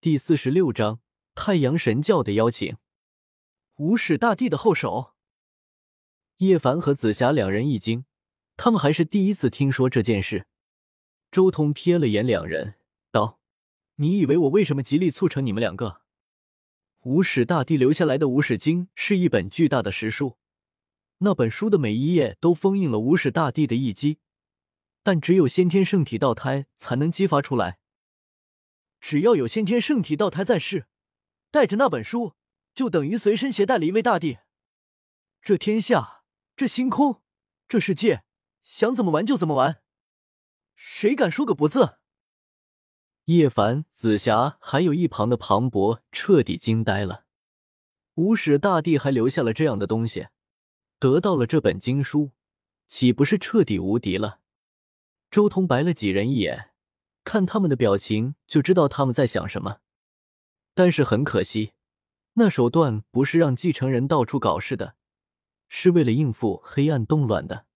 第四十六章太阳神教的邀请。无始大帝的后手。叶凡和紫霞两人一惊，他们还是第一次听说这件事。周通瞥了眼两人，道：“你以为我为什么极力促成你们两个？无始大帝留下来的《无始经》是一本巨大的石书，那本书的每一页都封印了无始大帝的一击，但只有先天圣体道胎才能激发出来。”只要有先天圣体道胎在世，带着那本书，就等于随身携带了一位大帝。这天下，这星空，这世界，想怎么玩就怎么玩，谁敢说个不字？叶凡、紫霞还有一旁的庞博彻底惊呆了。无始大帝还留下了这样的东西，得到了这本经书，岂不是彻底无敌了？周通白了几人一眼。看他们的表情就知道他们在想什么，但是很可惜，那手段不是让继承人到处搞事的，是为了应付黑暗动乱的。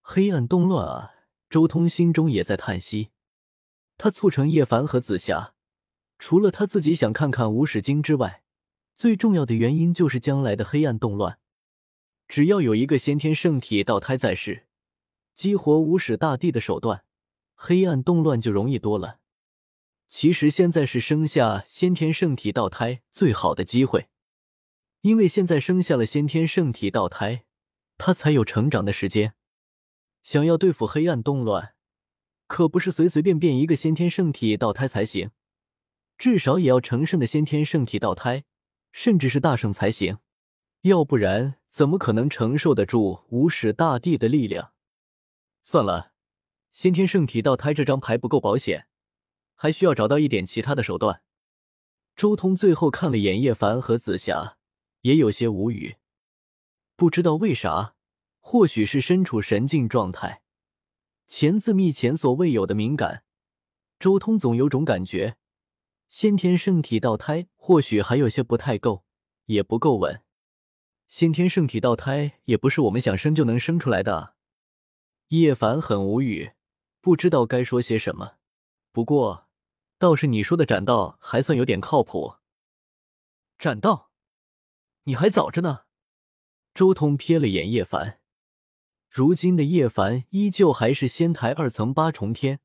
黑暗动乱啊！周通心中也在叹息。他促成叶凡和紫霞，除了他自己想看看无始经之外，最重要的原因就是将来的黑暗动乱。只要有一个先天圣体道胎在世，激活无始大帝的手段。黑暗动乱就容易多了。其实现在是生下先天圣体道胎最好的机会，因为现在生下了先天圣体道胎，他才有成长的时间。想要对付黑暗动乱，可不是随随便便一个先天圣体道胎才行，至少也要成圣的先天圣体道胎，甚至是大圣才行。要不然怎么可能承受得住无始大帝的力量？算了。先天圣体道胎这张牌不够保险，还需要找到一点其他的手段。周通最后看了眼叶凡和紫霞，也有些无语。不知道为啥，或许是身处神境状态，前自密前所未有的敏感。周通总有种感觉，先天圣体道胎或许还有些不太够，也不够稳。先天圣体道胎也不是我们想生就能生出来的！叶凡很无语。不知道该说些什么，不过倒是你说的斩道还算有点靠谱。斩道，你还早着呢。周通瞥了眼叶凡，如今的叶凡依旧还是仙台二层八重天。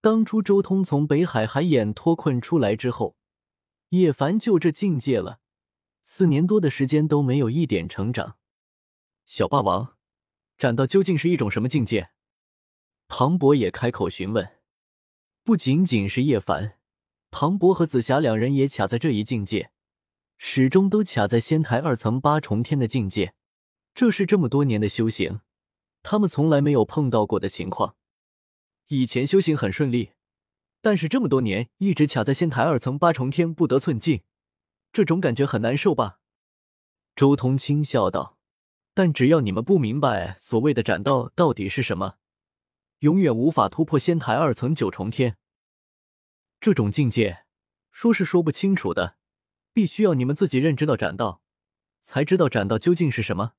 当初周通从北海海眼脱困出来之后，叶凡就这境界了，四年多的时间都没有一点成长。小霸王，斩道究竟是一种什么境界？庞博也开口询问，不仅仅是叶凡，庞博和紫霞两人也卡在这一境界，始终都卡在仙台二层八重天的境界。这是这么多年的修行，他们从来没有碰到过的情况。以前修行很顺利，但是这么多年一直卡在仙台二层八重天不得寸进，这种感觉很难受吧？周通轻笑道：“但只要你们不明白所谓的斩道到底是什么。”永远无法突破仙台二层九重天，这种境界说是说不清楚的，必须要你们自己认知到斩道，才知道斩道究竟是什么。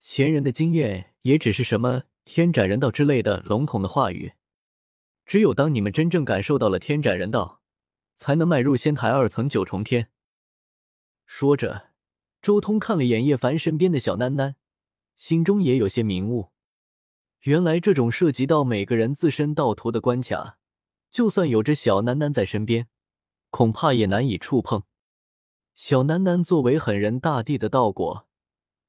前人的经验也只是什么天斩人道之类的笼统的话语，只有当你们真正感受到了天斩人道，才能迈入仙台二层九重天。说着，周通看了眼叶凡身边的小囡囡，心中也有些明悟。原来这种涉及到每个人自身道途的关卡，就算有着小楠楠在身边，恐怕也难以触碰。小楠楠作为狠人大帝的道果，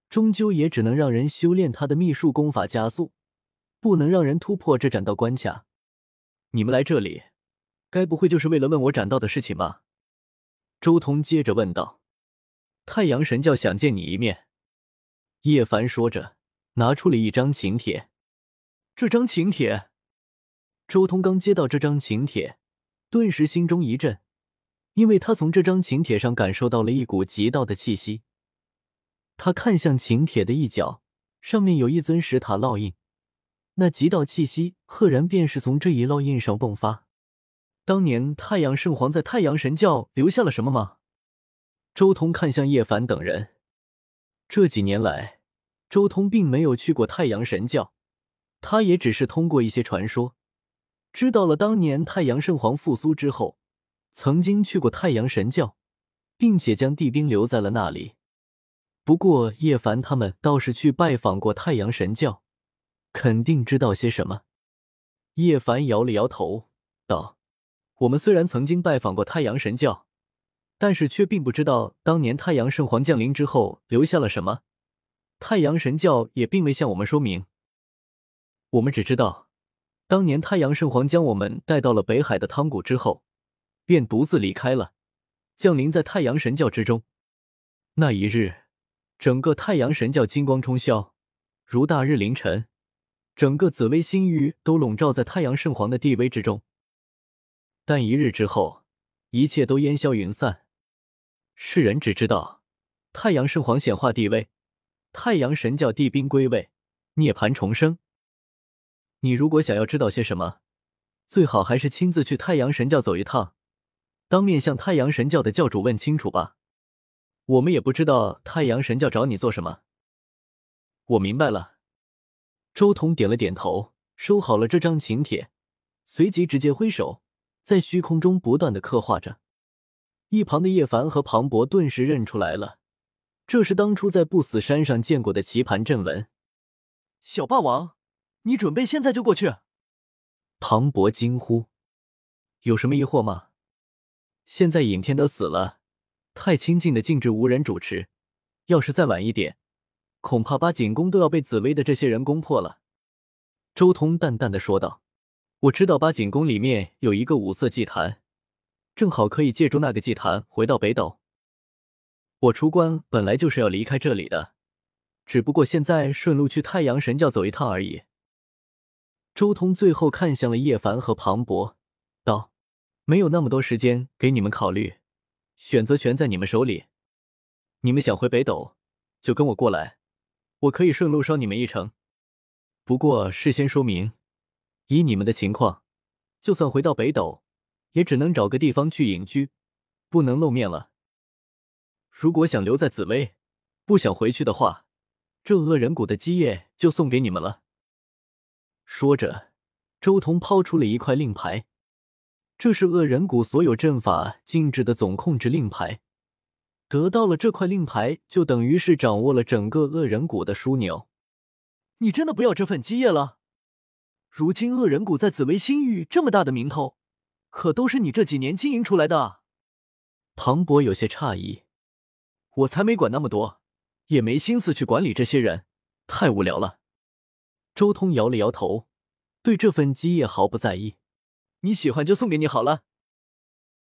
终究也只能让人修炼他的秘术功法加速，不能让人突破这斩道关卡。你们来这里，该不会就是为了问我斩道的事情吧？周通接着问道。太阳神教想见你一面。叶凡说着，拿出了一张请帖。这张请帖，周通刚接到这张请帖，顿时心中一震，因为他从这张请帖上感受到了一股极道的气息。他看向请帖的一角，上面有一尊石塔烙印，那极道气息赫然便是从这一烙印上迸发。当年太阳圣皇在太阳神教留下了什么吗？周通看向叶凡等人，这几年来，周通并没有去过太阳神教。他也只是通过一些传说，知道了当年太阳圣皇复苏之后，曾经去过太阳神教，并且将帝兵留在了那里。不过叶凡他们倒是去拜访过太阳神教，肯定知道些什么。叶凡摇了摇头，道：“我们虽然曾经拜访过太阳神教，但是却并不知道当年太阳圣皇降临之后留下了什么。太阳神教也并未向我们说明。我们只知道，当年太阳圣皇将我们带到了北海的汤谷之后，便独自离开了，降临在太阳神教之中。那一日。”整个太阳神教金光冲霄，如大日凌晨，整个紫薇星域都笼罩在太阳圣皇的地位之中。但一日之后，一切都烟消云散，世人只知道太阳圣皇显化地位，太阳神教帝兵归位，涅槃重生。你如果想要知道些什么，最好还是亲自去太阳神教走一趟，当面向太阳神教的教主问清楚吧。我们也不知道太阳神教找你做什么。我明白了。周通点了点头，收好了这张请帖，随即直接挥手，在虚空中不断的刻画着。一旁的叶凡和庞博顿时认出来了，这是当初在不死山上见过的棋盘阵纹。小霸王，你准备现在就过去？庞博惊呼：“有什么疑惑吗？现在尹天德死了。”太清静的静止无人主持，要是再晚一点，恐怕八景宫都要被紫薇的这些人攻破了。”周通淡淡的说道，“我知道八景宫里面有一个五色祭坛，正好可以借助那个祭坛回到北斗。我出关本来就是要离开这里的，只不过现在顺路去太阳神教走一趟而已。”周通最后看向了叶凡和庞博，道：“没有那么多时间给你们考虑。”选择权在你们手里，你们想回北斗，就跟我过来，我可以顺路捎你们一程。不过事先说明，以你们的情况，就算回到北斗，也只能找个地方去隐居，不能露面了。如果想留在紫薇，不想回去的话，这恶人谷的基业就送给你们了。说着，周彤抛出了一块令牌。这是恶人谷所有阵法禁制的总控制令牌，得到了这块令牌，就等于是掌握了整个恶人谷的枢纽。你真的不要这份基业了？如今恶人谷在紫薇星域这么大的名头，可都是你这几年经营出来的。唐博有些诧异，我才没管那么多，也没心思去管理这些人，太无聊了。周通摇了摇头，对这份基业毫不在意。你喜欢就送给你好了。